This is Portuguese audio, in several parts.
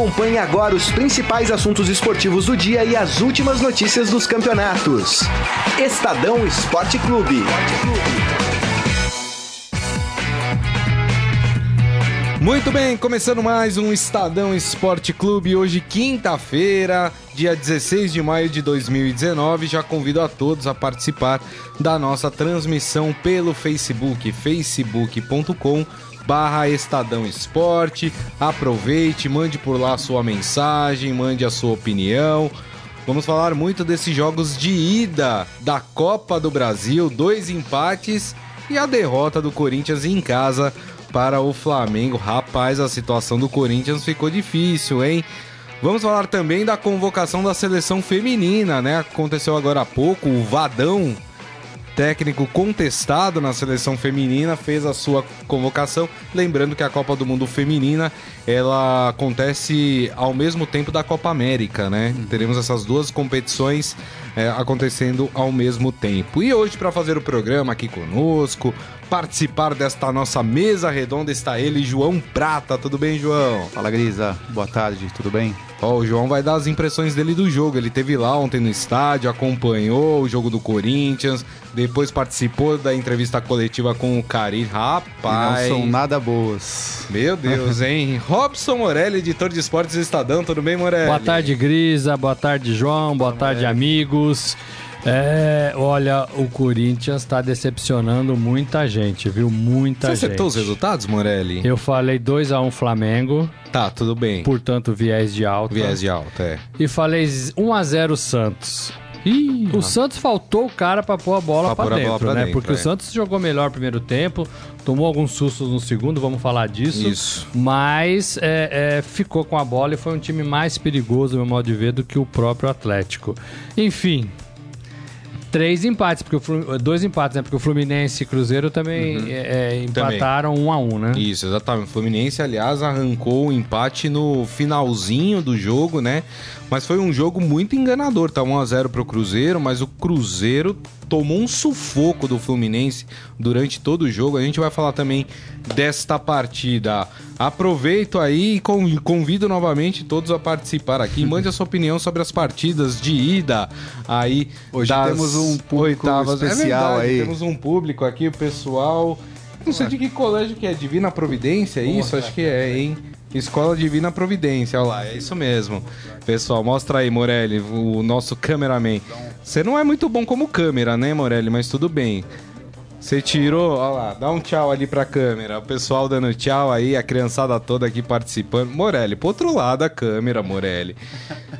Acompanhe agora os principais assuntos esportivos do dia e as últimas notícias dos campeonatos. Estadão Esporte Clube. Muito bem, começando mais um Estadão Esporte Clube. Hoje, quinta-feira, dia 16 de maio de 2019. Já convido a todos a participar da nossa transmissão pelo Facebook, facebook.com barra Estadão Esporte. Aproveite, mande por lá a sua mensagem, mande a sua opinião. Vamos falar muito desses jogos de ida da Copa do Brasil, dois empates e a derrota do Corinthians em casa para o Flamengo. Rapaz, a situação do Corinthians ficou difícil, hein? Vamos falar também da convocação da seleção feminina, né? Aconteceu agora há pouco, o Vadão, técnico contestado na seleção feminina, fez a sua convocação. Lembrando que a Copa do Mundo Feminina, ela acontece ao mesmo tempo da Copa América, né? Teremos essas duas competições é, acontecendo ao mesmo tempo. E hoje, para fazer o programa aqui conosco, participar desta nossa mesa redonda está ele, João Prata. Tudo bem, João? Fala, Grisa. Boa tarde, tudo bem? Ó, o João vai dar as impressões dele do jogo. Ele teve lá ontem no estádio, acompanhou o jogo do Corinthians, depois participou da entrevista coletiva com o Cari. Rapaz. Não são nada boas. Meu Deus, hein? Robson Morelli, editor de esportes do Estadão. Tudo bem, Morelli? Boa tarde, Grisa. Boa tarde, João. Boa tarde, amigos. É, olha, o Corinthians está decepcionando muita gente, viu? Muita Você gente. acertou os resultados, Morelli? Eu falei 2x1 Flamengo, Tá, tudo bem. portanto, viés de alta. Viés de alta, é. E falei 1x0 Santos. Ih, O Santos faltou o cara pra pôr a bola Pra pra, pôr a dentro, bola pra né? dentro, Porque é. o Santos jogou melhor no primeiro tempo, tomou alguns sustos no segundo, vamos falar disso. Isso. Mas é, é, ficou com a bola e foi um time mais perigoso, no meu modo de ver, do que o próprio Atlético. Enfim. Três empates, porque o dois empates, né? Porque o Fluminense e Cruzeiro também é, é, empataram um a um, né? Isso, exatamente. O Fluminense, aliás, arrancou o empate no finalzinho do jogo, né? Mas foi um jogo muito enganador. Tá 1x0 pro Cruzeiro, mas o Cruzeiro tomou um sufoco do Fluminense durante todo o jogo. A gente vai falar também desta partida. Aproveito aí e con- convido novamente todos a participar aqui. Mande a sua opinião sobre as partidas de ida aí Hoje das temos um público oitavas. especial é verdade, aí. Temos um público aqui, o pessoal. Não sei de que colégio que é, Divina Providência, é isso? Acho que é, hein? Escola Divina Providência, olha lá, é isso mesmo. Pessoal, mostra aí, Morelli, o nosso cameraman. Você não é muito bom como câmera, né, Morelli? Mas tudo bem. Você tirou, olha lá, dá um tchau ali pra câmera. O pessoal dando tchau aí, a criançada toda aqui participando. Morelli, pro outro lado da câmera, Morelli.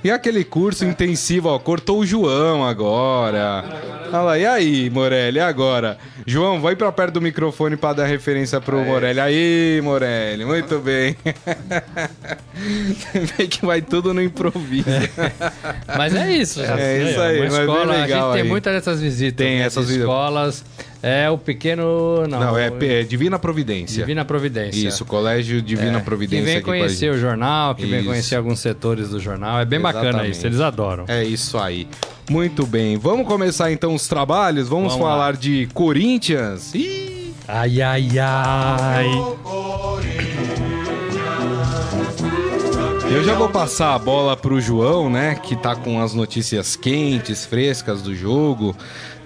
E aquele curso intensivo, ó, cortou o João agora. Olha lá, e aí, Morelli, e agora? João, vai pra perto do microfone pra dar referência pro Morelli. Aí, Morelli, muito bem. Você vê que vai tudo no improviso. Mas é isso. É isso aí, Uma mas bem escola, a legal gente tem aí. muitas dessas visitas. Tem né, essas visitas. escolas. É o pequeno. Não, Não, é, é Divina Providência. Divina Providência. Isso, Colégio Divina É, Providência. Que vem conhecer o jornal, que vem Isso. conhecer alguns setores do jornal. É bem bacana Exatamente. isso, eles adoram. É isso aí. Muito bem. Vamos começar então os trabalhos? Vamos, Vamos falar lá. de Corinthians? Ih, Ai, ai, ai. Eu já vou passar a bola pro João, né? Que tá com as notícias quentes, frescas do jogo,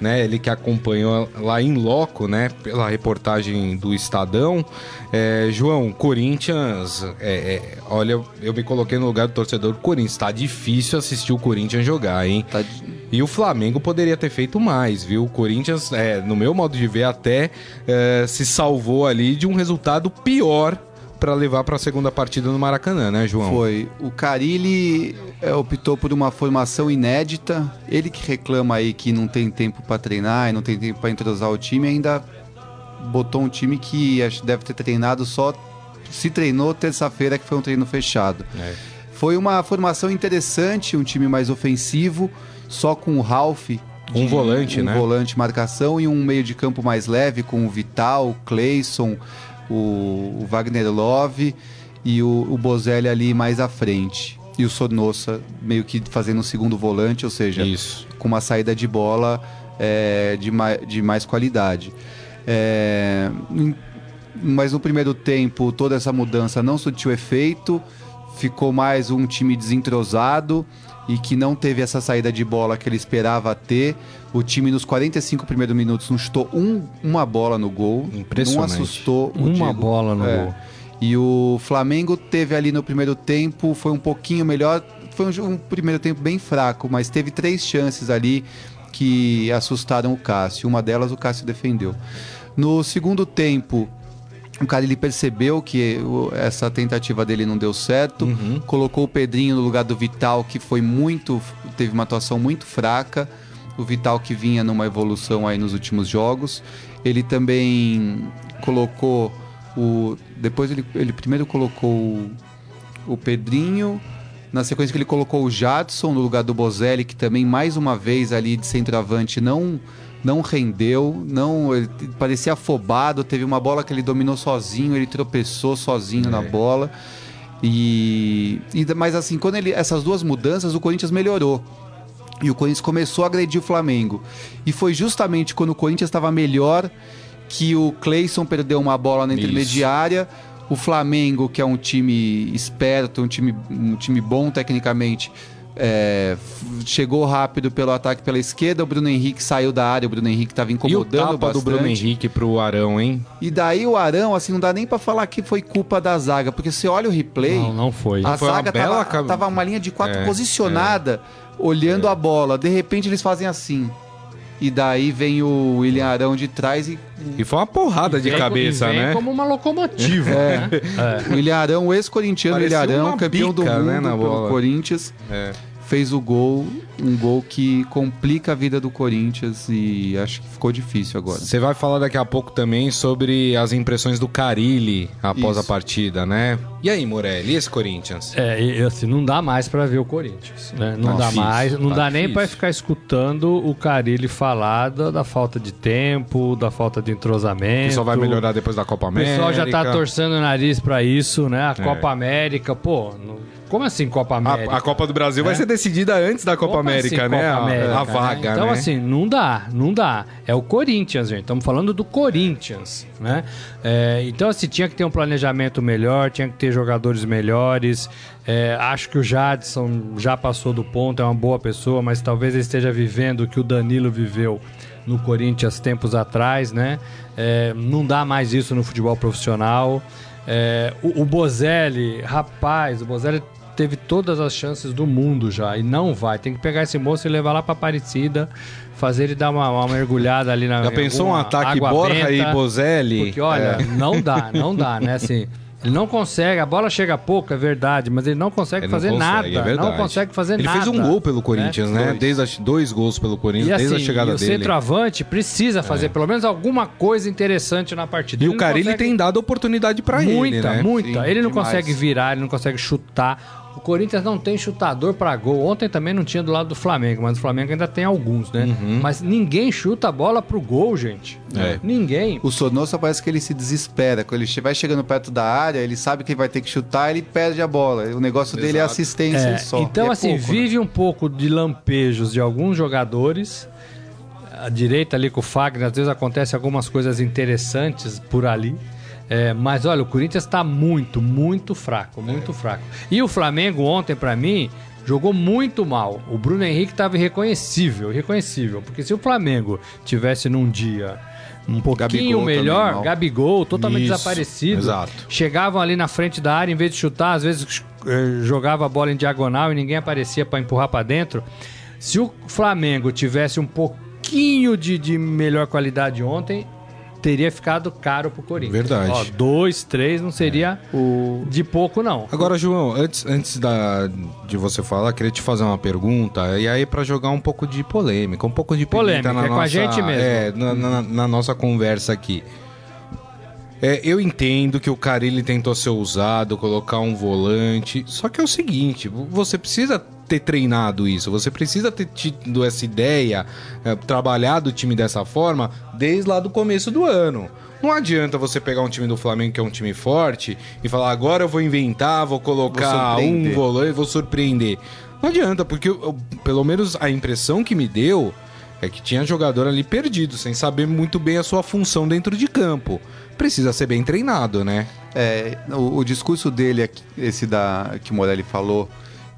né? Ele que acompanhou lá em loco, né? Pela reportagem do Estadão. É, João, Corinthians, é, é, olha, eu me coloquei no lugar do torcedor do Corinthians. Tá difícil assistir o Corinthians jogar, hein? Tá- E o Flamengo poderia ter feito mais, viu? O Corinthians, é, no meu modo de ver, até é, se salvou ali de um resultado pior para levar para a segunda partida no Maracanã, né, João? Foi. O Carilli é, optou por uma formação inédita. Ele que reclama aí que não tem tempo para treinar e não tem tempo para entrosar o time, ainda botou um time que deve ter treinado só. Se treinou terça-feira, que foi um treino fechado. É. Foi uma formação interessante, um time mais ofensivo, só com o Ralph. Um volante, um né? volante marcação e um meio de campo mais leve com o Vital, o Cleison, o, o Wagner Love e o, o Bozelli ali mais à frente. E o Sornossa meio que fazendo o segundo volante, ou seja, Isso. com uma saída de bola é, de, de mais qualidade. É, mas no primeiro tempo toda essa mudança não surtiu efeito. ficou mais um time desentrosado e que não teve essa saída de bola que ele esperava ter. O time nos 45 primeiros minutos não chutou um, uma bola no gol. Impressionante. Não assustou o Uma Diego. bola no É. gol. E o Flamengo teve ali no primeiro tempo, foi um pouquinho melhor. Foi um, um primeiro tempo bem fraco, mas teve três chances ali que assustaram o Cássio. Uma delas o Cássio defendeu. No segundo tempo, o cara ele percebeu que essa tentativa dele não deu certo, colocou o Pedrinho no lugar do Vital, que foi muito, teve uma atuação muito fraca. O Vital que vinha numa evolução aí nos últimos jogos. Ele também colocou o depois ele, ele primeiro colocou o, o Pedrinho, na sequência que ele colocou o Jadson no lugar do Bozelli, que também mais uma vez ali de centroavante não não rendeu, não ele parecia afobado, teve uma bola que ele dominou sozinho, ele tropeçou sozinho na bola. E, e mas assim, quando ele essas duas mudanças, o Corinthians melhorou. E o Corinthians começou a agredir o Flamengo. E foi justamente quando o Corinthians estava melhor que o Cleison perdeu uma bola na Isso. intermediária. O Flamengo, que é um time esperto, um time, um time bom tecnicamente, é, chegou rápido pelo ataque pela esquerda. O Bruno Henrique saiu da área, o Bruno Henrique estava E o incomodando tapa do bastante. Bruno Henrique pro Arão, hein? E daí o Arão, assim, não dá nem pra falar que foi culpa da zaga, porque você olha o replay, Não, não foi. a Foi uma zaga bela tava, tava uma linha de quatro É, posicionada, olhando a bola. De repente eles fazem assim. E daí vem o William Arão de trás e E foi uma porrada de Vem- cabeça, né? como uma locomotiva, né? o William Arão, o ex-corintiano Parecia William Arão, uma campeão do bica, mundo né, na pelo bola. Corinthians, É. fez o gol, um gol que complica a vida do Corinthians e acho que ficou difícil agora. Você vai falar daqui a pouco também sobre as impressões do Carilli após Isso. a partida, né? E aí, Morelli, e esse Corinthians? É, e, assim, não dá mais pra ver o Corinthians, né? Não Tá dá difícil, mais, não tá dá nem difícil. pra ficar escutando o Carilli falar da, da falta de tempo, da falta de entrosamento. Que só vai melhorar depois da Copa O América. pessoal já tá torcendo o nariz pra isso, né? A É. Copa América, pô, não- como assim Copa América? A, a Copa do Brasil vai É. ser decidida antes da Copa Como América, assim, né? Copa A- América, a, né? vaga, Então, né? assim, não dá, não dá. É o Corinthians, gente. Estamos falando do Corinthians, né? É, então, assim, tinha que ter um planejamento melhor, tinha que ter jogadores melhores. É, acho que o Jadson já passou do ponto, é uma boa pessoa, mas talvez ele esteja vivendo o que o Danilo viveu no Corinthians tempos atrás, né? É, não dá mais isso no futebol profissional. É, o, o Bozelli, rapaz, o Bozelli teve todas as chances do mundo já e não vai. Tem que pegar esse moço e levar lá pra Aparecida, fazer ele dar uma, uma mergulhada ali na Já pensou um ataque Borja e Bozelli? Porque olha, É. não dá, não dá, né? Assim, ele não consegue, a bola chega pouco, é verdade, mas ele não consegue Ele não fazer consegue, nada. é não consegue fazer Ele nada. fez um gol pelo Corinthians, né? Dois. Desde as- dois gols pelo Corinthians, E assim, desde a chegada e o dele. É. centroavante precisa fazer pelo menos alguma coisa interessante na partida. E Ele o não Carilli consegue- tem dado oportunidade pra muita, ele, né? muita. Sim, ele não demais. consegue virar, ele não consegue chutar. O Corinthians não tem chutador pra gol. Ontem também não tinha do lado do Flamengo, mas o Flamengo ainda tem alguns, né? Uhum. Mas ninguém chuta a bola pro gol, gente. É. Ninguém. O Sonossa parece que ele se desespera. Quando ele vai chegando perto da área, ele sabe que ele vai ter que chutar, ele perde a bola. O negócio dele é Exato. assistência É, só. então, é assim, pouco, né? vive um pouco de lampejos de alguns jogadores. A direita ali com o Fagner, às vezes acontece algumas coisas interessantes por ali. É, mas olha, o Corinthians está muito, muito fraco, muito fraco. E o Flamengo ontem, pra mim, jogou muito mal. O Bruno Henrique estava irreconhecível, irreconhecível. Porque se o Flamengo tivesse num dia um pouquinho Gabigol melhor. Gabigol totalmente Isso, desaparecido. exato. Chegavam ali na frente da área, em vez de chutar, às vezes eh, jogava a bola em diagonal e ninguém aparecia para empurrar para dentro. Se o Flamengo tivesse um pouquinho de, de melhor qualidade ontem, teria ficado caro pro Corinthians. Verdade. Ó, dois, três não seria O... de pouco, não. Agora, João, antes, antes da, de você falar, queria te fazer uma pergunta, e aí pra jogar um pouco de polêmica, um pouco de Polêmica, na é com a nossa, gente mesmo. É, na, na- na nossa conversa aqui. É, eu entendo que o Carilli tentou ser usado, colocar um volante, só que é o seguinte, você precisa ter treinado isso, você precisa ter tido essa ideia, é, trabalhado o time dessa forma desde lá do começo do ano. Não adianta você pegar um time do Flamengo que é um time forte e falar agora eu vou inventar, vou colocar Vou um volante, vou surpreender. Não adianta, porque eu- eu- pelo menos a impressão que me deu É que tinha jogador ali perdido, sem saber muito bem a sua função dentro de campo. Precisa ser bem treinado, né? É, o, o discurso dele, esse da que o Morelli falou,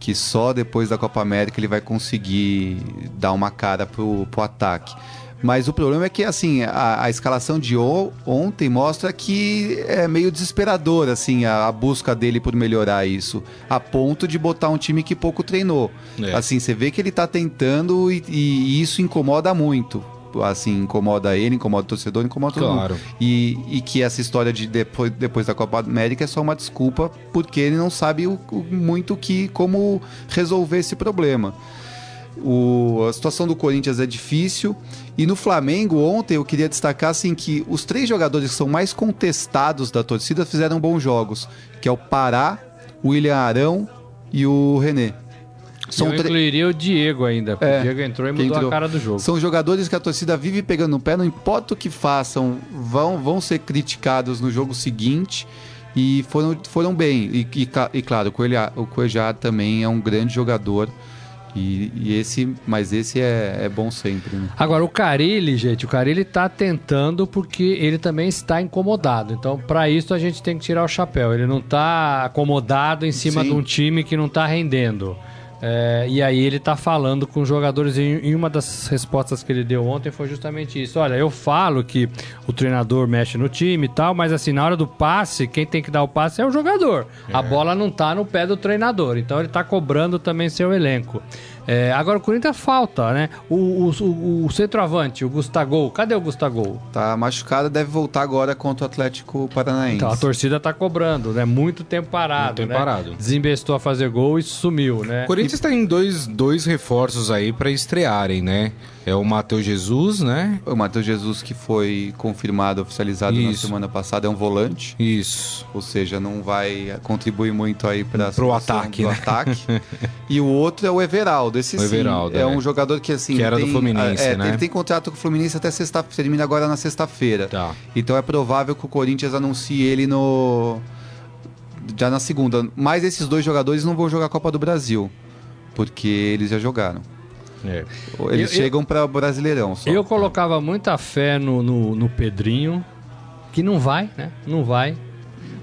que só depois da Copa América ele vai conseguir dar uma cara pro, pro ataque. Mas o problema é que, assim, a, a escalação de ontem mostra que é meio desesperador, assim, a, a busca dele por melhorar isso. A ponto de botar um time que pouco treinou. É. Assim, você vê que ele tá tentando e, e isso incomoda muito. Assim, incomoda ele, incomoda o torcedor, incomoda todo Claro. mundo. E, e que essa história de depois, depois da Copa América é só uma desculpa porque ele não sabe o, o- muito que como resolver esse problema. O- a situação do Corinthians é difícil. E no Flamengo, ontem, eu queria destacar assim, que os três jogadores que são mais contestados da torcida fizeram bons jogos, que é o Pará, o William Arão e o René. Eu tre- incluiria o Diego ainda, porque É, o Diego entrou e mudou entrou. a cara do jogo. São jogadores que a torcida vive pegando no pé, não importa o que façam, vão, vão ser criticados no jogo seguinte e foram, foram bem. E, e, e claro, o Coelho, o Coelho também é um grande jogador. E, e esse, mas esse é, é bom sempre. Né? Agora, o Carilli, gente, o Carilli tá tentando porque ele também está incomodado. Então, para isso, a gente tem que tirar o chapéu. Ele não tá acomodado em cima Sim. de um time que não tá rendendo. É, e aí ele tá falando com os jogadores. E, e uma das respostas que ele deu ontem foi justamente isso. Olha, eu falo que o treinador mexe no time e tal, mas assim, na hora do passe, quem tem que dar o passe é o jogador. A bola não tá no pé do treinador. Então ele tá cobrando também seu elenco. É, agora o Corinthians falta, né? O, o, o- o centroavante, o Gustavo. Cadê o Gustavo? Tá machucado, deve voltar agora contra o Atlético Paranaense. Então, a torcida tá cobrando, né? Muito tempo parado. Muito tempo né? parado. Desembestou a fazer gol e sumiu, né? O Corinthians tem dois, dois reforços aí pra estrearem, né? É o Matheus Jesus, né? O Matheus Jesus, que foi confirmado, oficializado na Isso. semana passada, é um volante. Isso. Ou seja, não vai contribuir muito aí para Pro ataque, do né? ataque. e o outro é o Everaldo. Esse O sim, Everaldo, é, é. um jogador que assim Que era do tem- Fluminense, é, né? Ele tem contrato com o Fluminense até sexta, termina agora na sexta-feira. Tá. Então é provável que o Corinthians anuncie ele no já na segunda. Mas esses dois jogadores não vão jogar a Copa do Brasil, porque eles já jogaram. É. Eles Eu- chegam para o Brasileirão só. Eu colocava muita fé no, no, no Pedrinho, que não vai, né? Não vai.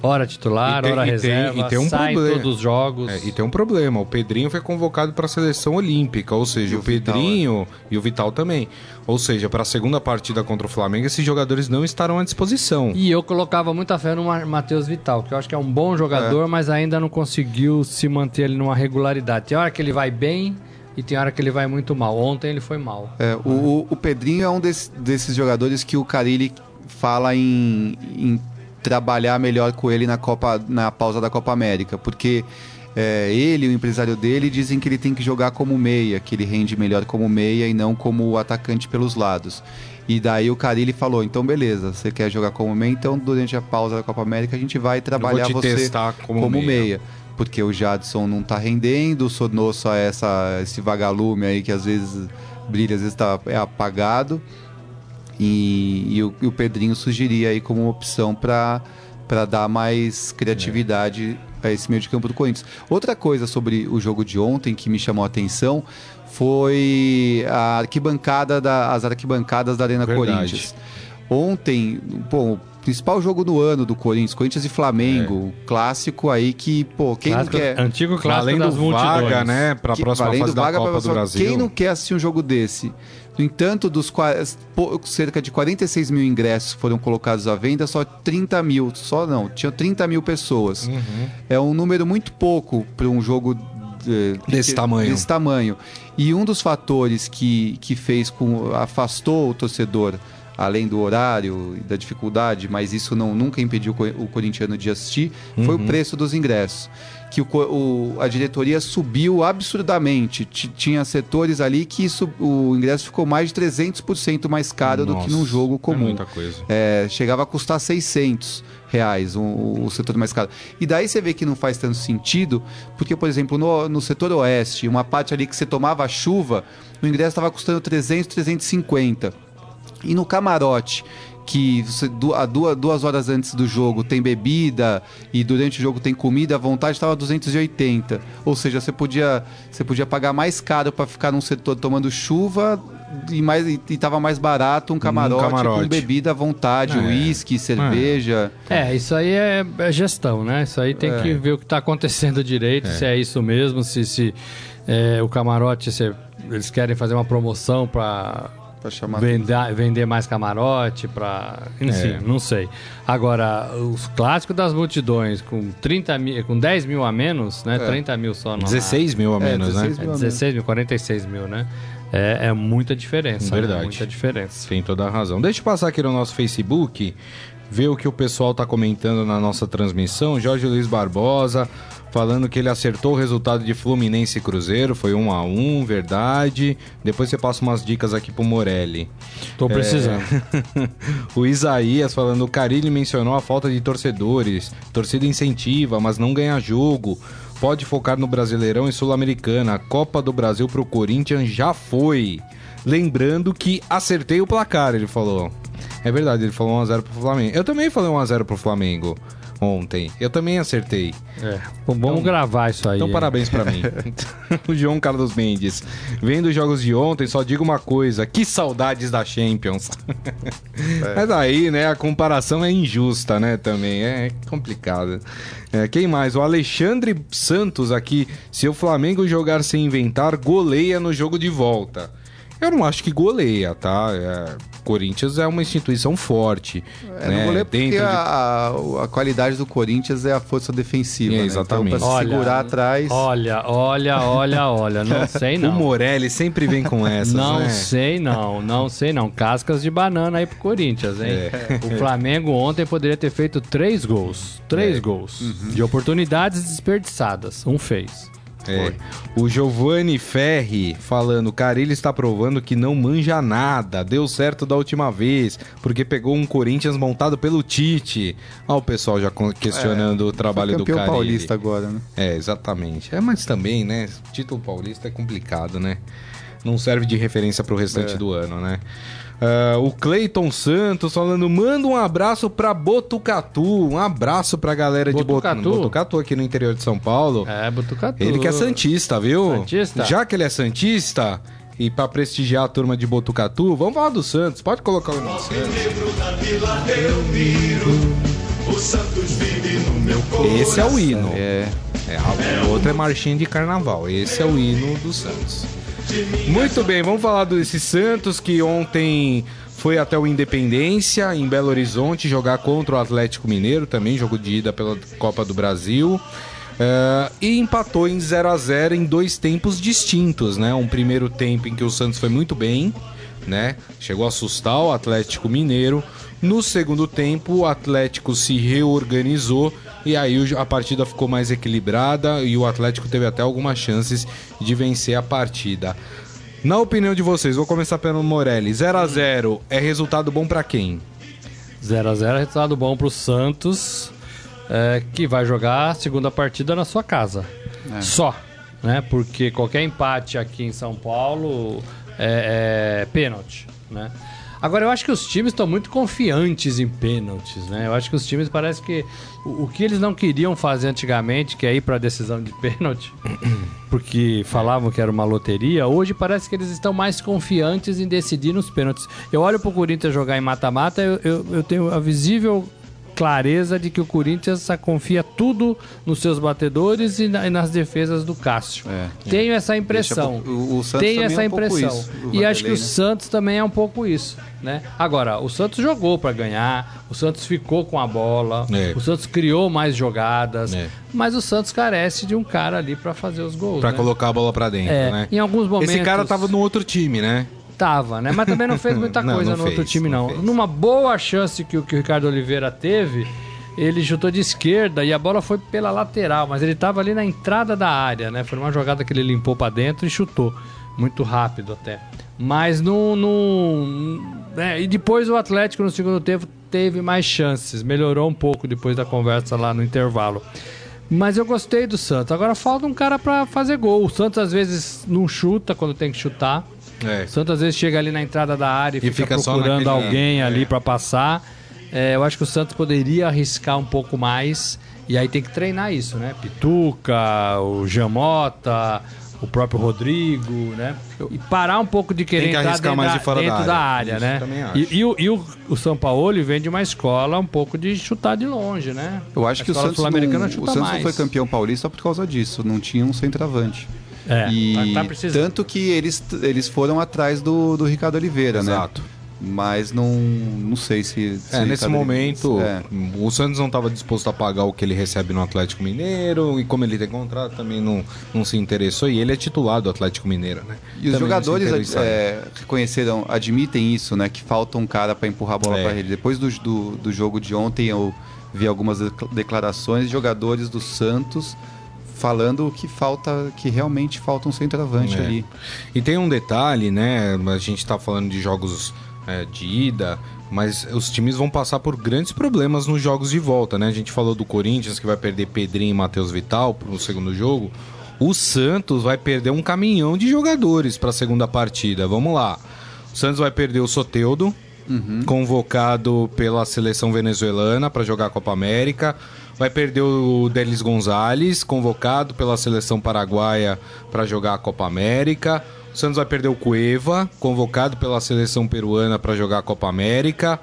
Hora titular, tem- hora e tem- reserva, e tem um sai em problema. todos os jogos. É, e tem um problema, o Pedrinho foi convocado para a seleção olímpica, ou seja, E o, o Vital, Pedrinho e o Vital também. Ou seja, para a segunda partida contra o Flamengo, esses jogadores não estarão à disposição. E eu colocava muita fé no Ma- Matheus Vital, que eu acho que é um bom jogador, mas ainda não conseguiu se manter ali numa regularidade. Tem hora que ele vai bem e tem hora que ele vai muito mal. Ontem ele foi mal. É, o, o- Pedrinho é um desse- desses jogadores que o Carilli fala em, em trabalhar melhor com ele na Copa, na pausa da Copa América, porque é, ele o empresário dele dizem que ele tem que jogar como meia, que ele rende melhor como meia e não como atacante pelos lados. E daí o Carilli falou, então beleza, você quer jogar como meia, então durante a pausa da Copa América a gente vai trabalhar você como como, meia. meia. Porque o Jadson não tá rendendo, o Sonosso é essa, esse vagalume aí que às vezes brilha, às vezes tá, é apagado. E, e o, e o Pedrinho sugeria aí como opção para dar mais criatividade a esse meio de campo do Corinthians. Outra coisa sobre o jogo de ontem que me chamou a atenção foi a arquibancada da, as arquibancadas da Arena Verdade. Corinthians. Ontem, pô, o principal jogo do ano do Corinthians, Corinthians e Flamengo, clássico aí que, pô, quem Clássico- não quer É. Antigo clássico Valendo das multidões. vaga, né, para a que- próxima fase da vaga pra Copa do Brasil. Quem não quer assistir um jogo desse? No entanto, dos cerca de 46 mil ingressos que foram colocados à venda, só 30 mil, só não, tinha 30 mil pessoas. Uhum. É um número muito pouco para um jogo eh, Desse que- tamanho. Desse tamanho. E um dos fatores que, que fez com afastou o torcedor, além do horário e da dificuldade, mas isso não nunca impediu o co- o corintiano de assistir, foi o Uhum. preço dos ingressos. Que o, o- a diretoria subiu absurdamente. Ti- Tinha setores ali que isso, o ingresso ficou mais de 300% mais caro do que num Nossa, jogo É comum. muita coisa. É, chegava a custar 600 reais um- o setor mais caro. E daí você vê que não faz tanto sentido, porque, por exemplo, no, no setor oeste, uma parte ali que você tomava chuva, o ingresso estava custando 300, 350. E no camarote, que você, duas, duas horas antes do jogo tem bebida e durante o jogo tem comida, a vontade estava 280. Ou seja, você podia, você podia pagar mais caro para ficar num setor tomando chuva e mais e, e tava mais barato um camarote, camarote. com bebida à vontade, É. uísque, cerveja. É, isso aí é, é gestão, né? Isso aí tem É. que ver o que está acontecendo direito, se é isso mesmo, se, se é, o camarote, se eles querem fazer uma promoção para Pra chamar vender, vender mais camarote, para enfim, É. não sei. Agora, os clássicos das multidões com 30 mil, com 10 mil a menos, né? 30 mil só no 16 mil a É, menos, 16 né? mil. é 16 mil, 46 mil, né? É, é muita diferença. Verdade. né? Muita diferença. Tem toda a razão. Deixa eu passar aqui no nosso Facebook, ver o que o pessoal tá comentando na nossa transmissão. Jorge Luiz Barbosa falando que ele acertou o resultado de Fluminense e Cruzeiro, foi um a um, verdade. Depois você passa umas dicas aqui pro Morelli. Tô precisando. o Isaías falando, o Carilli mencionou a falta de torcedores. Torcida incentiva, mas não ganha jogo. Pode focar no Brasileirão e Sul-Americana. A Copa do Brasil pro Corinthians já foi. Lembrando que acertei o placar, ele falou. É verdade, ele falou 1x0 pro Flamengo. Eu também falei 1x0 pro Flamengo ontem. Eu também acertei. É. Bom, vamos gravar isso aí. Então, parabéns pra mim. o João Carlos Mendes. Vendo os jogos de ontem, só digo uma coisa: que saudades da Champions. Mas aí, né, a comparação é injusta, né, também. É complicado. É, quem mais? O Alexandre Santos aqui. Se o Flamengo jogar sem inventar, goleia no jogo de volta. Eu não acho que goleia, tá? É, Corinthians é uma instituição forte. É, né? não vou ler porque Dentro de- a, a- a qualidade do Corinthians é a força defensiva. É, né? exatamente. Então, pra se Olha, segurar atrás. Olha, olha, olha, olha. Não sei O não. Morelli sempre vem com essas, Não né? sei não, não sei não. Cascas de banana aí pro Corinthians, hein? É. O Flamengo ontem poderia ter feito três gols. Três gols. Uhum. De oportunidades desperdiçadas. Um fez. É. O Giovanni Ferri falando, Carilli está provando que não manja nada. Deu certo da última vez, porque pegou um Corinthians montado pelo Tite. Olha o pessoal já questionando o Foi trabalho do Carilli. paulista agora, né? É, exatamente. É, mas também, né? Título paulista é complicado, né? Não serve de referência pro restante É. do ano, né? Ah, o Cleiton Santos falando, manda um abraço pra Botucatu. Um abraço pra galera de Botucatu? Botucatu. Aqui no interior de São Paulo. É, Botucatu. Ele que é Santista, viu? Santista? Já que ele é Santista, e pra prestigiar a turma de Botucatu, vamos falar do Santos. Pode colocar o hino do Santos. Esse é o hino. É. É, a- o outro é marchinha de carnaval. Esse é o hino do Santos. Muito bem, vamos falar desse Santos que ontem foi até o Independência, em Belo Horizonte, jogar contra o Atlético Mineiro, também jogo de ida pela Copa do Brasil. É, e empatou em 0 a 0 em dois tempos distintos, né? Um primeiro tempo em que o Santos foi muito bem, né? Chegou a assustar o Atlético Mineiro. No segundo tempo, o Atlético se reorganizou e aí o- a partida ficou mais equilibrada e o Atlético teve até algumas chances de vencer a partida. Na opinião de vocês, vou começar pelo Morelli. 0 a 0 é resultado bom pra quem? 0x0 é resultado bom pro Santos, é, que vai jogar a segunda partida na sua casa. Só, né? Porque qualquer empate aqui em São Paulo é, é pênalti, né? Agora, eu acho que os times estão muito confiantes em pênaltis, né? Eu acho que os times parece que o, o que eles não queriam fazer antigamente, que é ir para decisão de pênalti, porque falavam que era uma loteria, hoje parece que eles estão mais confiantes em decidir nos pênaltis. Eu olho pro Corinthians jogar em mata-mata, eu, eu, eu tenho a visível clareza de que o Corinthians confia tudo nos seus batedores e, na- e nas defesas do Cássio. É. Tenho essa Deixa impressão. pouco- o- o Santos Tenho essa é um pouco impressão. isso, e acho que Vanderlei, o né? Santos também é um pouco isso, né? Agora, o Santos jogou para ganhar, o Santos ficou com a bola, É. o Santos criou mais jogadas, É. mas o Santos carece de um cara ali para fazer os gols, Pra né? colocar a bola pra dentro, É, né? em alguns momentos Esse cara tava no outro time, né? Né? Mas também não fez muita Não, coisa não no outro fez, time, não não. Numa boa chance que o, que o Ricardo Oliveira teve, ele chutou de esquerda e a bola foi pela lateral, mas ele tava ali na entrada da área, né? Foi uma jogada que ele limpou pra dentro e chutou. Muito rápido até. Mas não. não né? E depois o Atlético no segundo tempo teve mais chances. Melhorou um pouco depois da conversa lá no intervalo. Mas eu gostei do Santos. Agora falta um cara pra fazer gol. O Santos às vezes não chuta quando tem que chutar. É. O Santos às vezes chega ali na entrada da área e, fica, fica procurando alguém ali é. pra passar. É, eu acho que o Santos poderia arriscar um pouco mais. E aí tem que treinar isso, né? Pituca, o Jamota, o próprio Rodrigo, né? E parar um pouco de querer Tem que entrar dentro, mais da, de fora da dentro da área. área, Isso né? E, e o, e o, o São Paulo vem de uma escola um pouco de chutar de longe, né? Eu acho A que o Santos, não, o Santos não mais. foi campeão paulista por causa disso. Não tinha um centroavante. É, e tá, tá tanto que eles, eles foram atrás do, do Ricardo Oliveira, Exato. né? Mas não, não sei se. se É, nesse momento, É. o Santos não estava disposto a pagar o que ele recebe no Atlético Mineiro, e como ele tem contrato, também não, não se interessou. E ele é titular do Atlético Mineiro, né? E os Também se jogadores é, reconheceram, admitem isso, né? Que falta um cara para empurrar a bola É. para ele. Depois do, do, do jogo de ontem, eu vi algumas decla- declarações de jogadores do Santos falando que falta, que realmente falta um centroavante É. ali. E tem um detalhe, né? A gente tá falando de jogos é, de ida, mas os times vão passar por grandes problemas nos jogos de volta, né? A gente falou do Corinthians que vai perder Pedrinho e Matheus Vital pro segundo jogo. O Santos vai perder um caminhão de jogadores para a segunda partida. Vamos lá. O Santos vai perder o Soteudo, convocado pela seleção venezuelana para jogar a Copa América. Vai perder o Delis Gonzalez, convocado pela seleção paraguaia para jogar a Copa América. O Santos vai perder o Cueva, convocado pela seleção peruana para jogar a Copa América.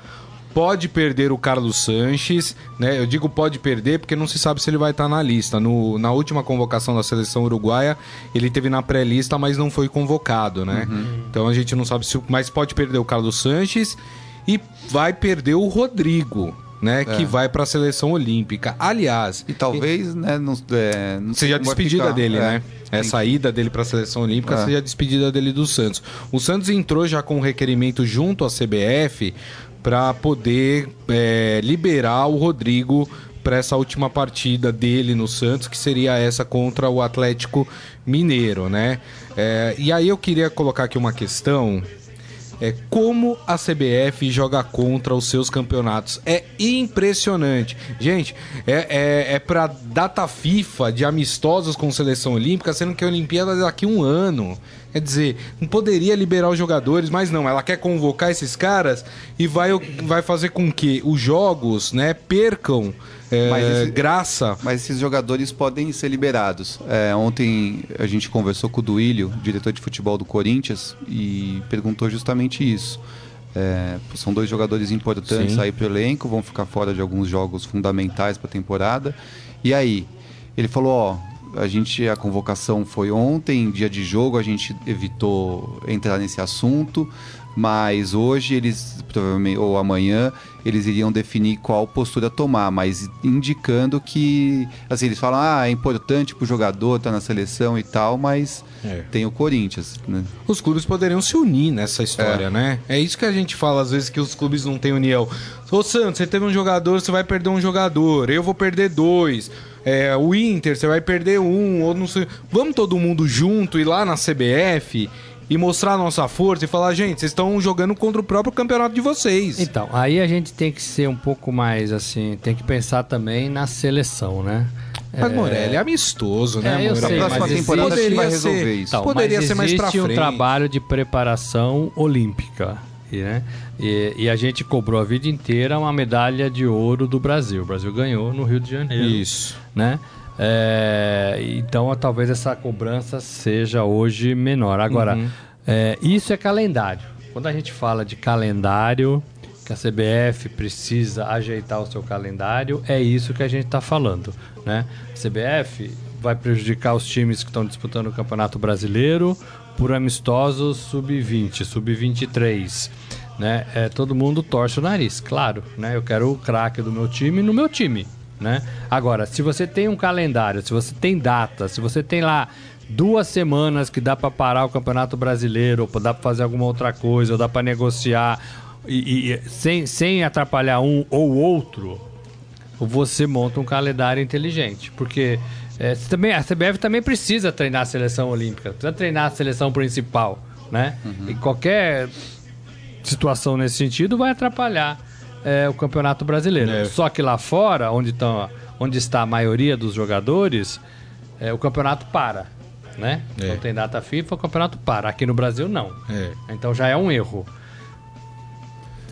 Pode perder o Carlos Sanches, né? Eu digo pode perder porque não se sabe se ele vai estar na lista. No, na última convocação da seleção uruguaia, ele teve na pré-lista, mas não foi convocado, né? Então a gente não sabe se. Mas pode perder o Carlos Sanches e vai perder o Rodrigo, né? Que vai para a seleção olímpica. Aliás, E talvez, né, não, é, não seja a despedida ficar. dele, É, né? Essa ida dele para a seleção olímpica É. seja a despedida dele do Santos. O Santos entrou já com um requerimento junto à CBF para poder é, liberar o Rodrigo para essa última partida dele no Santos, que seria essa contra o Atlético Mineiro, né? É, e aí eu queria colocar aqui uma questão é como a CBF joga contra os seus campeonatos. É impressionante. Gente, é, é, é pra data FIFA de amistosos com seleção olímpica, sendo que a Olimpíada é daqui a um ano. Quer dizer, não poderia liberar os jogadores, mas não, ela quer convocar esses caras e vai, vai fazer com que os jogos né, percam é, Mas esse- graça. Mas esses jogadores podem ser liberados. É, ontem a gente conversou com o Duílio, diretor de futebol do Corinthians, e perguntou justamente isso. É, são dois jogadores importantes Sim. aí pro elenco, vão ficar fora de alguns jogos fundamentais para a temporada. E aí, ele falou, ó, a gente a convocação foi ontem, dia de jogo, a gente evitou entrar nesse assunto, mas hoje eles provavelmente ou amanhã eles iriam definir qual postura tomar, mas indicando que assim, eles falam: "Ah, é importante pro jogador estar na seleção e tal", mas É. tem o Corinthians, né? Os clubes poderiam se unir nessa história, né? É isso que a gente fala às vezes que os clubes não têm união. Ô Santos, você teve um jogador, você vai perder um jogador. Eu vou perder dois. É, o Inter, você vai perder um. Ou não sei. Vamos todo mundo junto ir lá na CBF e mostrar a nossa força e falar, gente, vocês estão jogando contra o próprio campeonato de vocês. Então, aí a gente tem que ser um pouco mais assim, tem que pensar também na seleção, né? Mas, Morelli, é amistoso, né, É, eu sei, Na próxima mas temporada gente poderia vai ser- resolver isso. Então, Poderia ser mais pra existe um frente. trabalho de preparação olímpica. E, né? e, e a gente cobrou a vida inteira uma medalha de ouro do Brasil. O Brasil ganhou no Rio de Janeiro. Isso. Né? É, então talvez essa cobrança seja hoje menor. Agora, Uhum. é, isso é calendário. Quando a gente fala de calendário, que a CBF precisa ajeitar o seu calendário, é isso que a gente está falando. Né? A CBF vai prejudicar os times que estão disputando o Campeonato Brasileiro por amistosos sub-20, sub-23. Né? É, todo mundo torce o nariz, claro. Né? Eu quero o craque do meu time no meu time. Né? Agora, se você tem um calendário, se você tem data, se você tem lá duas semanas que dá para parar o Campeonato Brasileiro, ou dá para fazer alguma outra coisa, ou dá para negociar e, e- sem, sem atrapalhar um ou outro, você monta um calendário inteligente. Porque é, também, a CBF também precisa treinar a seleção olímpica, precisa treinar a seleção principal. Né? E qualquer situação nesse sentido vai atrapalhar é, o Campeonato Brasileiro. É. Só que lá fora, onde, tão, onde está a maioria dos jogadores, é, o campeonato para. né? É. Não tem data FIFA, o campeonato para. Aqui no Brasil, não. É. Então já é um erro.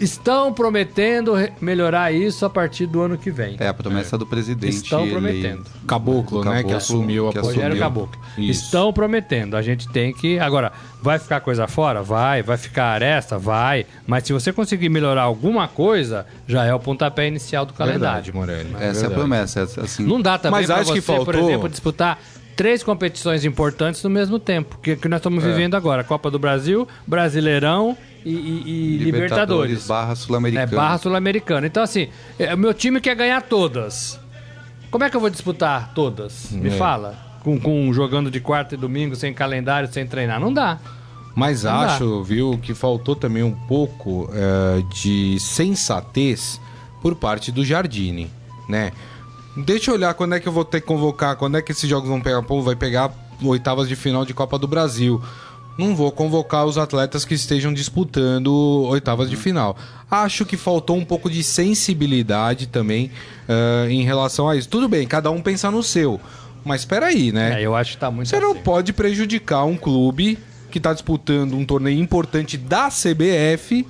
Estão prometendo melhorar isso a partir do ano que vem. É a promessa do presidente. Estão ele- prometendo. Caboclo, né? Que assumiu a que posição. Rogério assumiu. Caboclo. Isso. Estão prometendo. A gente tem que. Agora, vai ficar coisa fora? Vai. Vai ficar aresta? Vai. Mas se você conseguir melhorar alguma coisa, já é o pontapé inicial do Verdade, calendário. Morelli. Essa é a verdade. promessa. Assim, Não dá também acho você, que por faltou- exemplo, disputar três competições importantes no mesmo tempo, que, que nós estamos É. vivendo agora. Copa do Brasil, Brasileirão e, e- e Libertadores. barra É, sul-americana. barra sul-americana. Então, assim, é, o meu time quer ganhar todas. Como é que eu vou disputar todas? Me É. fala. Com, com jogando de quarta e domingo, sem calendário, sem treinar. Não dá. Mas Não dá. acho, viu, que faltou também um pouco eh, de sensatez por parte do Jardine, né? Deixa eu olhar quando é que eu vou ter que convocar, quando é que esses jogos vão pegar. Pô, vai pegar oitavas de final de Copa do Brasil. Não vou convocar os atletas que estejam disputando oitavas de final. Acho que faltou um pouco de sensibilidade também eh, em relação a isso. Tudo bem, cada um pensa no seu. Mas peraí, né? É, eu acho que tá muito Você não assim. pode prejudicar um clube que está disputando um torneio importante da CBF,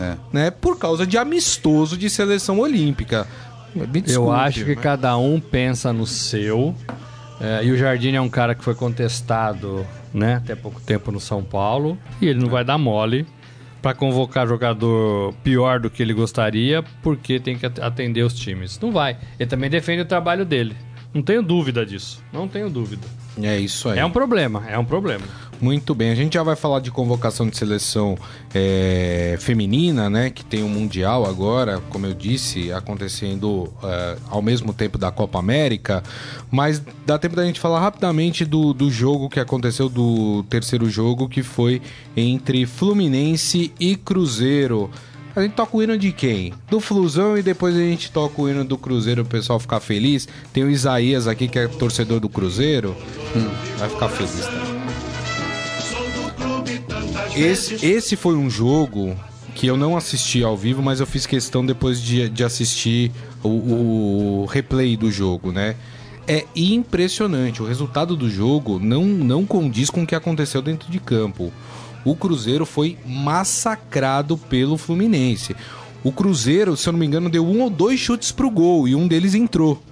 É. né, por causa de amistoso de seleção olímpica. Me Eu desculpe, acho que mas- cada um pensa no seu. É, e o Jardim é um cara que foi contestado, né, até pouco tempo no São Paulo. E ele não vai dar mole pra convocar jogador pior do que ele gostaria, porque tem que at- atender os times. Não vai. Ele também defende o trabalho dele. Não tenho dúvida disso. Não tenho dúvida. É isso aí. É um problema, é um problema. Muito bem, a gente já vai falar de convocação de seleção é, feminina, né? Que tem o Mundial agora, como eu disse, acontecendo é, ao mesmo tempo da Copa América. Mas dá tempo da gente falar rapidamente do, do jogo que aconteceu, do terceiro jogo, que foi entre Fluminense e Cruzeiro. A gente toca o hino de quem? Do Flusão e depois a gente toca o hino do Cruzeiro, o pessoal ficar feliz. Tem o Isaías aqui, que é torcedor do Cruzeiro. Hum, vai ficar feliz também. Esse, esse foi um jogo que eu não assisti ao vivo, mas eu fiz questão depois de, de assistir o, o replay do jogo, né? É impressionante. O resultado do jogo não, não condiz com o que aconteceu dentro de campo. O Cruzeiro foi massacrado pelo Fluminense. O Cruzeiro, se eu não me engano, deu um ou dois chutes pro gol e um deles entrou,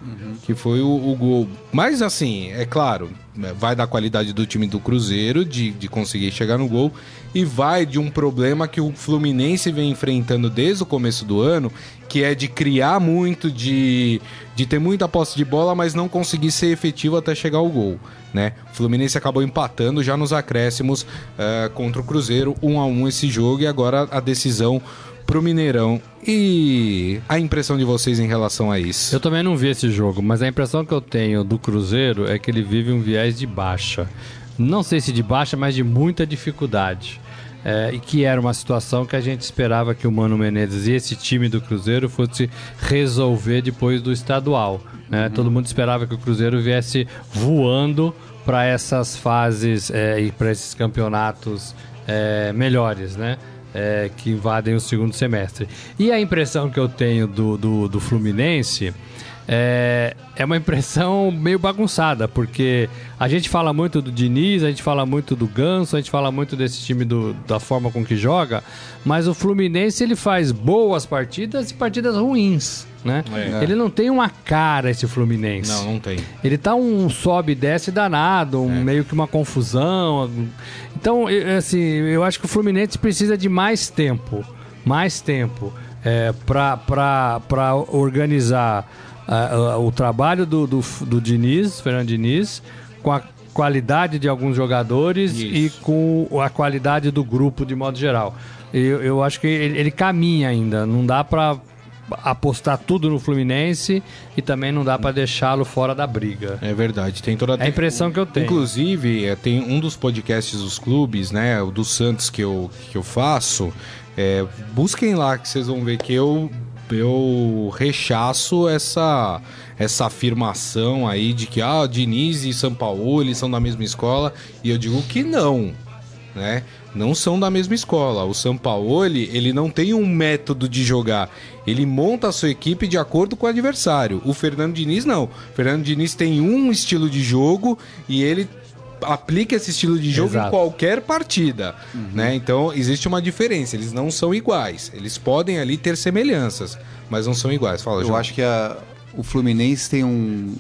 que foi o, o gol. Mas assim, é claro, vai da qualidade do time do Cruzeiro de, de conseguir chegar no gol e vai de um problema que o Fluminense vem enfrentando desde o começo do ano, que é de criar muito, de, de ter muita posse de bola, mas não conseguir ser efetivo até chegar ao gol. Né? O Fluminense acabou empatando já nos acréscimos eh, contra o Cruzeiro, um a um esse jogo, e agora a decisão pro Mineirão. E a impressão de vocês em relação a isso? Eu também não vi esse jogo, mas a impressão que eu tenho do Cruzeiro é que ele vive um viés de baixa. Não sei se de baixa, mas de muita dificuldade. É, e que era uma situação que a gente esperava que o Mano Menezes e esse time do Cruzeiro fosse resolver depois do estadual. né? Todo mundo esperava que o Cruzeiro viesse voando para essas fases é, e para esses campeonatos é, melhores, né? É, que invadem o segundo semestre. E a impressão que eu tenho do, do, do Fluminense é, é uma impressão meio bagunçada, porque a gente fala muito do Diniz, a gente fala muito do Ganso, a gente fala muito desse time do, da forma com que joga, mas o Fluminense ele faz boas partidas e partidas ruins. Né? É. Ele não tem uma cara esse Fluminense. Não, não tem. Ele tá um sobe e desce danado, um, meio que uma confusão. Então, assim, eu acho que o Fluminense precisa de mais tempo. Mais tempo é, para organizar ah, ah, o trabalho do, do, do Diniz, Fernando Diniz, com a qualidade de alguns jogadores Isso. e com a qualidade do grupo de modo geral. Eu, eu acho que ele, ele caminha ainda. Não dá para apostar tudo no Fluminense e também não dá para deixá-lo fora da briga. É verdade, tem toda É a impressão que eu tenho. Inclusive, é, tem um dos podcasts dos clubes, né? O do Santos que eu, que eu faço. é, busquem lá que vocês vão ver que eu, eu rechaço essa, essa afirmação aí de que ah, Diniz e São Paulo eles são da mesma escola. E eu digo que não. Né? Não são da mesma escola. O Sampaoli, ele não tem um método de jogar. Ele monta a sua equipe de acordo com o adversário. O Fernando Diniz não. O Fernando Diniz tem um estilo de jogo e ele aplica esse estilo de jogo Exato. em qualquer partida, Uhum. né? Então existe uma diferença, eles não são iguais. Eles podem ali ter semelhanças, mas não são iguais. Fala, Eu João. acho que a- o Fluminense tem um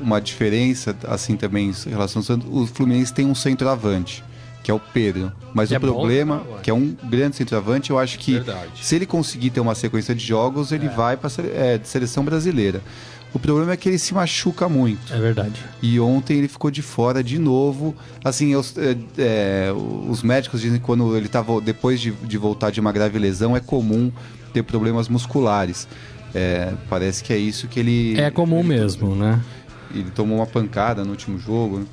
uma diferença assim também em relação ao Santos. O Fluminense tem um centroavante, que é o Pedro. Mas Que o é bom problema, centroavante. que é um grande centroavante, eu acho que Verdade. se ele conseguir ter uma sequência de jogos, ele vai para é, de seleção brasileira. O problema é que ele se machuca muito. É verdade. E ontem ele ficou de fora de novo. Assim, eu- é, é, os médicos dizem que quando ele tava depois de, de voltar de uma grave lesão é comum ter problemas musculares. É, parece que é isso que ele. É comum ele- mesmo, né? Ele tomou uma pancada no último jogo. né?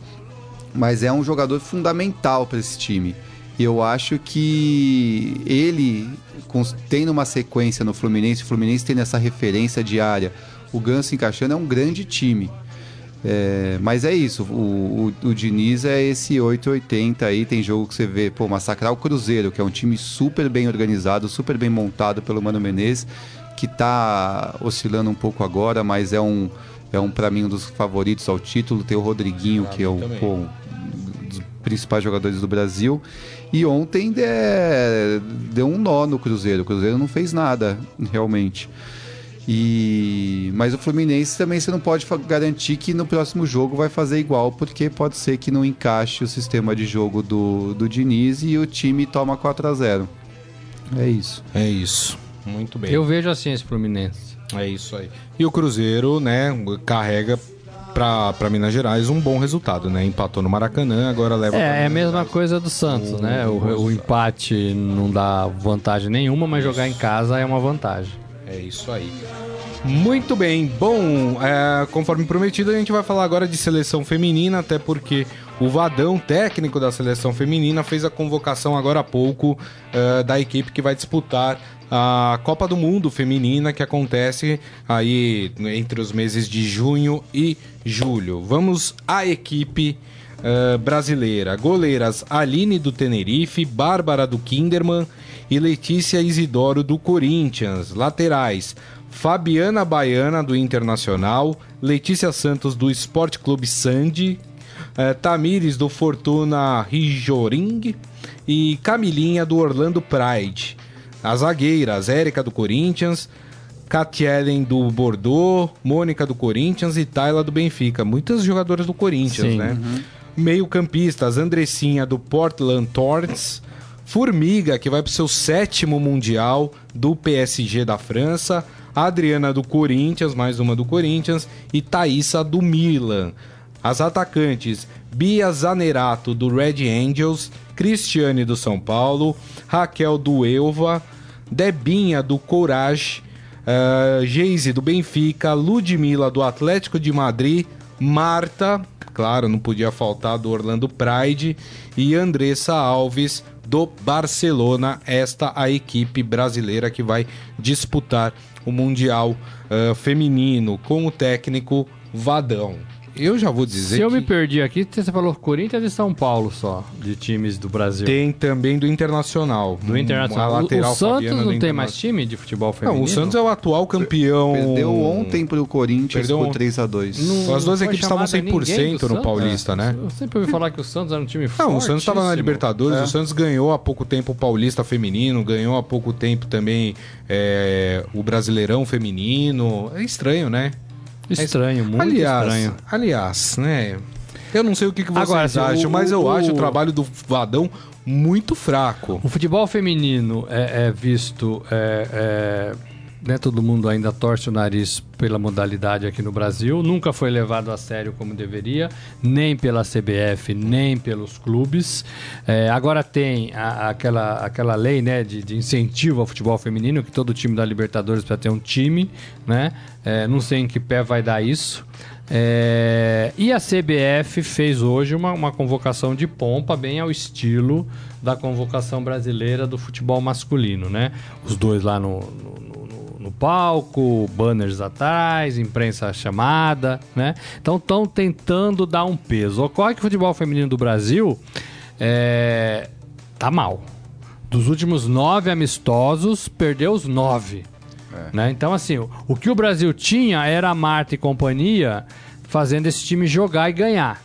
Mas é um jogador fundamental para esse time. E eu acho que ele, tendo uma sequência no Fluminense, o Fluminense tendo essa referência diária, o Ganso encaixando, é um grande time. É, mas é isso, o, o, o Diniz é esse 880 aí, tem jogo que você vê, pô, massacrar o Cruzeiro, que é um time super bem organizado, super bem montado pelo Mano Menezes, que tá oscilando um pouco agora, mas é um, é um para mim um dos favoritos ao título, tem o Rodriguinho, que é também. pô, um dos principais jogadores do Brasil, e ontem é, deu um nó no Cruzeiro, o Cruzeiro não fez nada, realmente. E mas o Fluminense também você não pode garantir que no próximo jogo vai fazer igual, porque pode ser que não encaixe o sistema de jogo do, do Diniz e o time toma 4 a 0 É isso. É isso. Muito bem. Eu vejo assim esse Fluminense. É isso aí. E o Cruzeiro, né, carrega pra, pra Minas Gerais um bom resultado, né? Empatou no Maracanã, agora leva É, é a mesma Gerais. coisa do Santos, né? O, o empate não dá vantagem nenhuma, mas jogar em casa é uma vantagem. É isso aí. Muito bem. Bom, é, conforme prometido, a gente vai falar agora de seleção feminina, até porque o Vadão, técnico da seleção feminina, fez a convocação agora há pouco é, da equipe que vai disputar a Copa do Mundo Feminina, que acontece aí entre os meses de junho e julho. Vamos à equipe eh, brasileira. Goleiras Aline do Tenerife, Bárbara do Kinderman e Letícia Isidoro do Corinthians. Laterais Fabiana Baiana do Internacional, Letícia Santos do Esporte Clube Sandy, eh, Tamires do Fortuna Rijoring e Camilinha do Orlando Pride. As zagueiras Érica do Corinthians, Katielen do Bordeaux, Mônica do Corinthians e Tayla do Benfica. Muitas jogadoras do Corinthians, Sim. né? Meio-campistas, Andressinha do Portland Thorns, Formiga, que vai para o seu sétimo Mundial do PSG da França, Adriana do Corinthians, mais uma do Corinthians, e Thaísa do Milan. As atacantes, Bia Zanerato do Red Angels, Cristiane do São Paulo, Raquel do Elva, Debinha do Courage, uh, Geise do Benfica, Ludmila do Atlético de Madrid, Marta, claro, não podia faltar do Orlando Pride, e Andressa Alves do Barcelona. Esta a equipe brasileira que vai disputar o Mundial uh, Feminino com o técnico Vadão. Eu já vou dizer Se eu que me perdi aqui, você falou Corinthians e São Paulo só, de times do Brasil. tem também do Internacional. Do Internacional. A O- lateral o Santos Fabiana do não tem mais time de futebol feminino? Não, o Santos é o atual campeão. Perdeu ontem pro Corinthians Perdeu por ontem. 3 a 2 Não- As duas equipes estavam chamada ninguém 100% do no Santos? Paulista, né? Eu sempre ouvi falar que o Santos era um time forte. Não, o Santos estava na Libertadores, o Santos ganhou há pouco tempo o Paulista Feminino, ganhou há pouco tempo também é, o Brasileirão Feminino. É estranho, né? Estranho, muito aliás, estranho. aliás, né? Eu não sei o que, que vocês Agora, assim, acham, o- mas eu o- acho o trabalho do Vadão muito fraco. O futebol feminino é, é visto. É, é, né, todo mundo ainda torce o nariz pela modalidade aqui no Brasil. Nunca foi levado a sério como deveria, nem pela CBF, nem pelos clubes. É, agora tem a- aquela, aquela lei né, de, de incentivo ao futebol feminino, que todo time da Libertadores precisa ter um time. Né? É, não sei em que pé vai dar isso. É, e a CBF fez hoje uma, uma convocação de pompa, bem ao estilo da convocação brasileira do futebol masculino, né? Os dois lá no, no, palco, banners atrás, imprensa chamada, né? Então estão tentando dar um peso. Ocorre que o futebol feminino do Brasil é, tá mal. Dos últimos nove amistosos, perdeu os nove. Né? Então, assim, o, o que o Brasil tinha era a Marta e companhia fazendo esse time jogar e ganhar.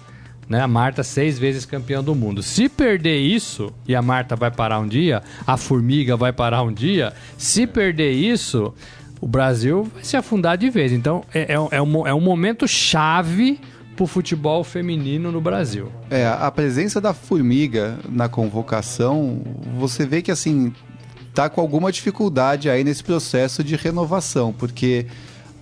Né? A Marta, seis vezes campeã do mundo. Se perder isso, e a Marta vai parar um dia, a Formiga vai parar um dia, se perder isso, o Brasil vai se afundar de vez. Então, é, é, é um, é um momento chave pro futebol feminino no Brasil. É, a presença da Formiga na convocação, você vê que, assim, tá com alguma dificuldade aí nesse processo de renovação, porque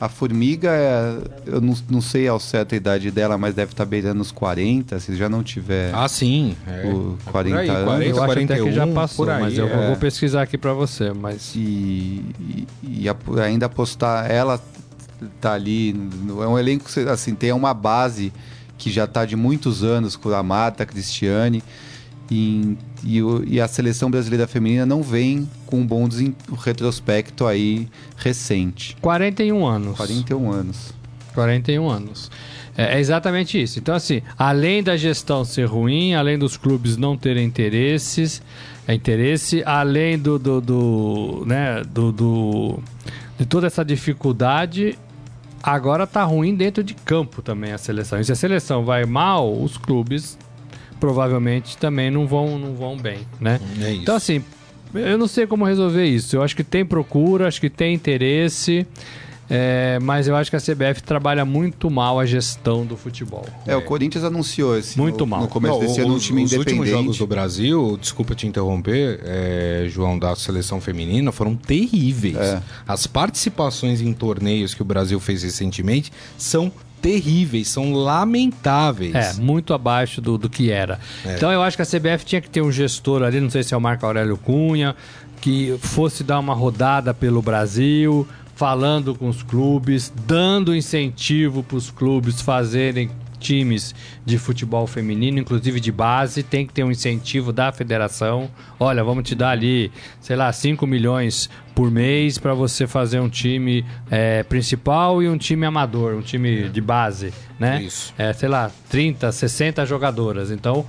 a formiga, é, eu não, não sei ao certo a idade dela, mas deve estar tá beirando os 40, se já não tiver. Ah, sim. É, o 40 é aí, anos. 40, eu 41, acho até que já passou, aí, mas eu é. vou pesquisar aqui para você. Mas... E, e, e, ainda apostar, ela tá ali, é um elenco, assim, tem uma base que já está de muitos anos com a Marta, a Cristiane. E, e, e, a seleção brasileira feminina não vem com um bom retrospecto aí recente. 41 anos. 41 anos. 41 anos. É, é, exatamente isso. Então, assim, além da gestão ser ruim, além dos clubes não terem interesses, é interesse, além do, do, do né, do, do, de toda essa dificuldade, agora tá ruim dentro de campo também a seleção. E se a seleção vai mal, os clubes provavelmente também não vão, não vão bem, né? É isso. Então, assim, eu não sei como resolver isso. Eu acho que tem procura, acho que tem interesse. É, mas eu acho que a CBF trabalha muito mal a gestão do futebol. É, o Corinthians anunciou esse muito no, mal. no começo desse ano um time os independente. Os últimos jogos do Brasil, desculpa te interromper, é, João, da seleção feminina foram terríveis. É. As participações em torneios que o Brasil fez recentemente são terríveis, são lamentáveis. É, muito abaixo do, do que era. É. Então eu acho que a CBF tinha que ter um gestor ali, não sei se é o Marco Aurélio Cunha, que fosse dar uma rodada pelo Brasil, falando com os clubes, dando incentivo para os clubes fazerem times de futebol feminino, inclusive de base, tem que ter um incentivo da federação. Olha, vamos te dar ali, sei lá, 5 milhões por mês para você fazer um time é, principal e um time amador, um time de base, né? Isso. É, sei lá, 30, 60 jogadoras. Então,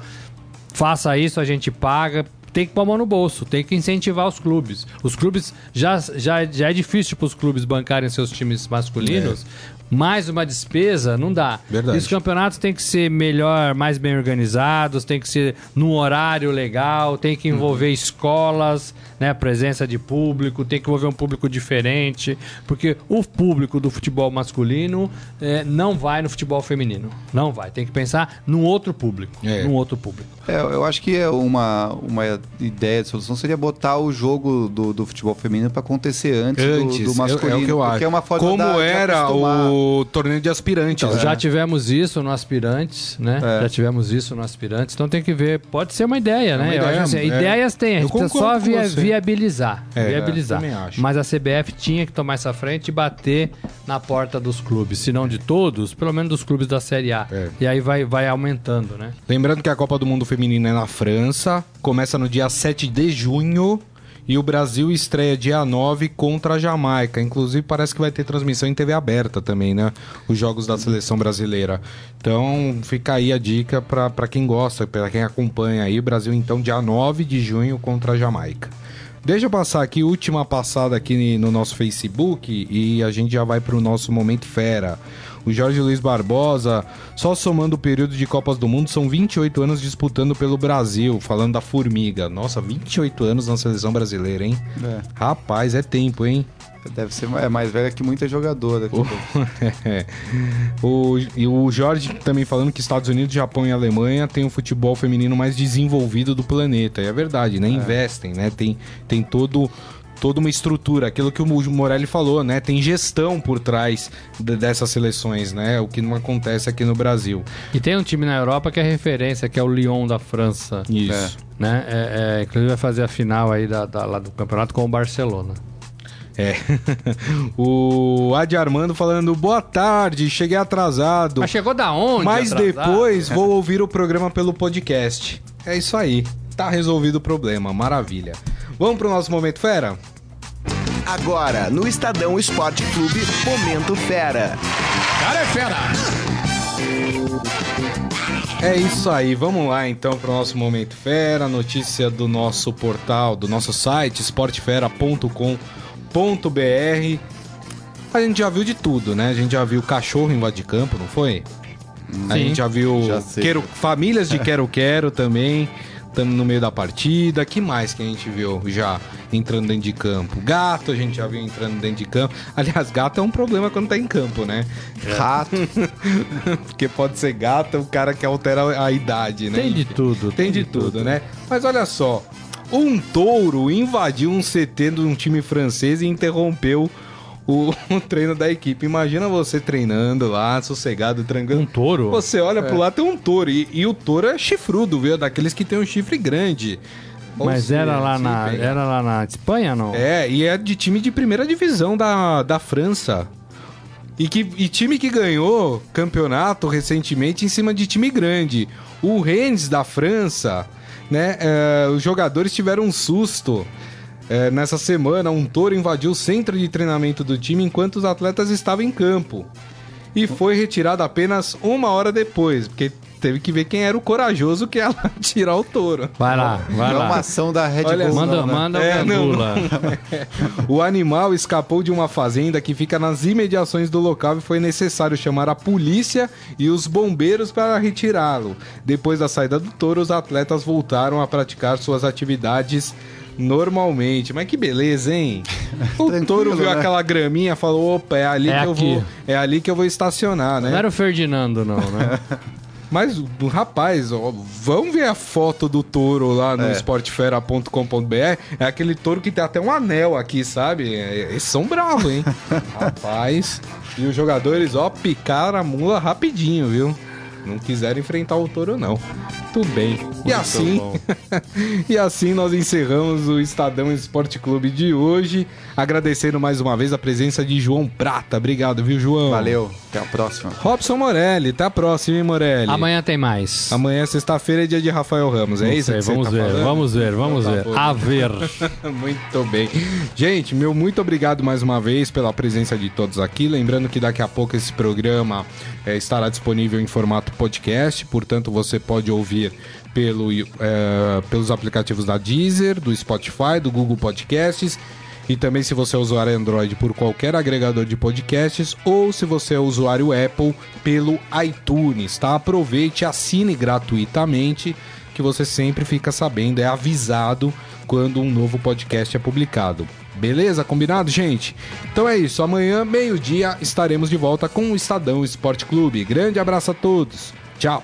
faça isso, a gente paga tem que pôr a mão no bolso, tem que incentivar os clubes. Os clubes já, já, já é difícil para os clubes bancarem seus times masculinos. É mais uma despesa, não dá. Verdade. E os campeonatos têm que ser melhor, mais bem organizados, tem que ser num horário legal, tem que envolver uhum. escolas, né, presença de público, tem que envolver um público diferente, porque o público do futebol masculino é, não vai no futebol feminino, não vai. Tem que pensar num outro público, é. num outro público. É, eu acho que é uma, uma ideia de solução seria botar o jogo do, do futebol feminino para acontecer antes, antes do, do, masculino, é, é o que eu acho. é uma forma Como da, era o torneio de aspirantes. Então, né? Já tivemos isso no aspirantes, né? É. Já tivemos isso no aspirantes, então tem que ver. Pode ser uma ideia, né? Ideia, assim, é. ideias tem, a gente precisa só via, viabilizar. É, viabilizar. Mas a CBF tinha que tomar essa frente e bater na porta dos clubes, se não de todos, pelo menos dos clubes da Série A. É. E aí vai, vai aumentando, né? Lembrando que a Copa do Mundo Feminino é na França, começa no dia 7 de junho. E o Brasil estreia dia 9 contra a Jamaica. Inclusive, parece que vai ter transmissão em TV aberta também, né? Os jogos da seleção brasileira. Então, fica aí a dica para quem gosta, para quem acompanha aí. Brasil, então, dia 9 de junho contra a Jamaica. Deixa eu passar aqui, última passada aqui no nosso Facebook e a gente já vai para o nosso Momento Fera. O Jorge Luiz Barbosa, só somando o período de Copas do Mundo, são 28 anos disputando pelo Brasil, falando da Formiga. Nossa, 28 anos na seleção brasileira, hein? É. Rapaz, é tempo, hein? Deve ser é mais velha que muita jogadora. Aqui. é. o, e o Jorge também falando que Estados Unidos, Japão e Alemanha têm o futebol feminino mais desenvolvido do planeta. E é verdade, né? É. Investem, né? Tem, tem todo toda uma estrutura, aquilo que o Morelli falou, né? Tem gestão por trás de, dessas seleções, né? O que não acontece aqui no Brasil. E tem um time na Europa que é referência, que é o Lyon da França. Isso. É. Né? É, é, inclusive vai fazer a final aí da, da, lá do campeonato com o Barcelona. É. o Adi Armando falando, boa tarde, cheguei atrasado. Mas chegou da onde? Mas atrasado? depois vou ouvir o programa pelo podcast. É isso aí. Tá resolvido o problema, maravilha. Vamos pro nosso Momento Fera? Agora, no Estadão Esporte Clube, Momento Fera. Cara é fera! É isso aí, vamos lá então para o nosso Momento Fera, notícia do nosso portal, do nosso site, esportefera.com.br. A gente já viu de tudo, né? A gente já viu cachorro invadir campo, não foi? A gente já viu Já quero, famílias de Quero Quero também. Estamos no meio da partida. que mais que a gente viu já entrando dentro de campo? Gato a gente já viu entrando dentro de campo. Aliás, gato é um problema quando tá em campo, né? Rato. Porque pode ser gato, o cara que altera a idade, né? Tem de tudo. Tem de tudo, né? Mas olha só, um touro invadiu um CT de um time francês e interrompeu o, o treino da equipe. Imagina você treinando lá, sossegado, tranquilo. Um touro? Você olha pro lado, tem um touro. E, e o touro é chifrudo, viu? Daqueles que tem um chifre grande. Ou Mas era lá, na, era lá na Espanha, não? É, e é de time de primeira divisão da, da França. E, que, e time que ganhou campeonato recentemente em cima de time grande. O Rennes da França, né? é, os jogadores tiveram um susto. É, nessa semana, um touro invadiu o centro de treinamento do time enquanto os atletas estavam em campo. E foi retirado apenas uma hora depois, porque teve que ver quem era o corajoso que ia lá tirar o touro. Vai lá, vai Não é uma lá. ação da Red Olha, Bull, Manda, não, né? manda É, o não, Gandula. O animal escapou de uma fazenda que fica nas imediações do local e foi necessário chamar a polícia e os bombeiros para retirá-lo. Depois da saída do touro, os atletas voltaram a praticar suas atividades normalmente. Mas que beleza, hein? O touro viu né? aquela graminha, falou: opa, é ali É que eu aqui. vou. É ali que eu vou estacionar, né? Não era o Ferdinando, não, né? Mas, rapaz, ó, vamos ver a foto do touro lá no É. esportefera.com.br. É aquele touro que tem até um anel aqui, sabe? É, Eles são bravos, hein? rapaz. E os jogadores, ó, picaram a mula rapidinho, viu? Não quiseram enfrentar o touro, não. Tudo bem. E assim, e assim nós encerramos o Estadão Esporte Clube de hoje. Agradecendo mais uma vez a presença de João Prata. Obrigado, viu, João? Valeu, até a próxima. Robson Morelli, até a próxima, hein, Morelli? Amanhã tem mais. Amanhã, sexta-feira, é dia de Rafael Ramos, é Não isso sei, que você vamos tá ver, vamos ver, vamos Então tá ver. bom. A ver. muito bem. Gente, meu muito obrigado mais uma vez pela presença de todos aqui. Lembrando que daqui a pouco esse programa eh, estará disponível em formato podcast, portanto você pode ouvir pelo, eh, pelos aplicativos da Deezer, do Spotify, do Google Podcasts. E também se você é usuário Android por qualquer agregador de podcasts ou se você é usuário Apple pelo iTunes, tá? Aproveite, assine gratuitamente que você sempre fica sabendo, é avisado quando um novo podcast é publicado. Beleza? Combinado, gente? Então é isso. Amanhã, meio-dia, estaremos de volta com o Estadão Esporte Clube. Grande abraço a todos. Tchau.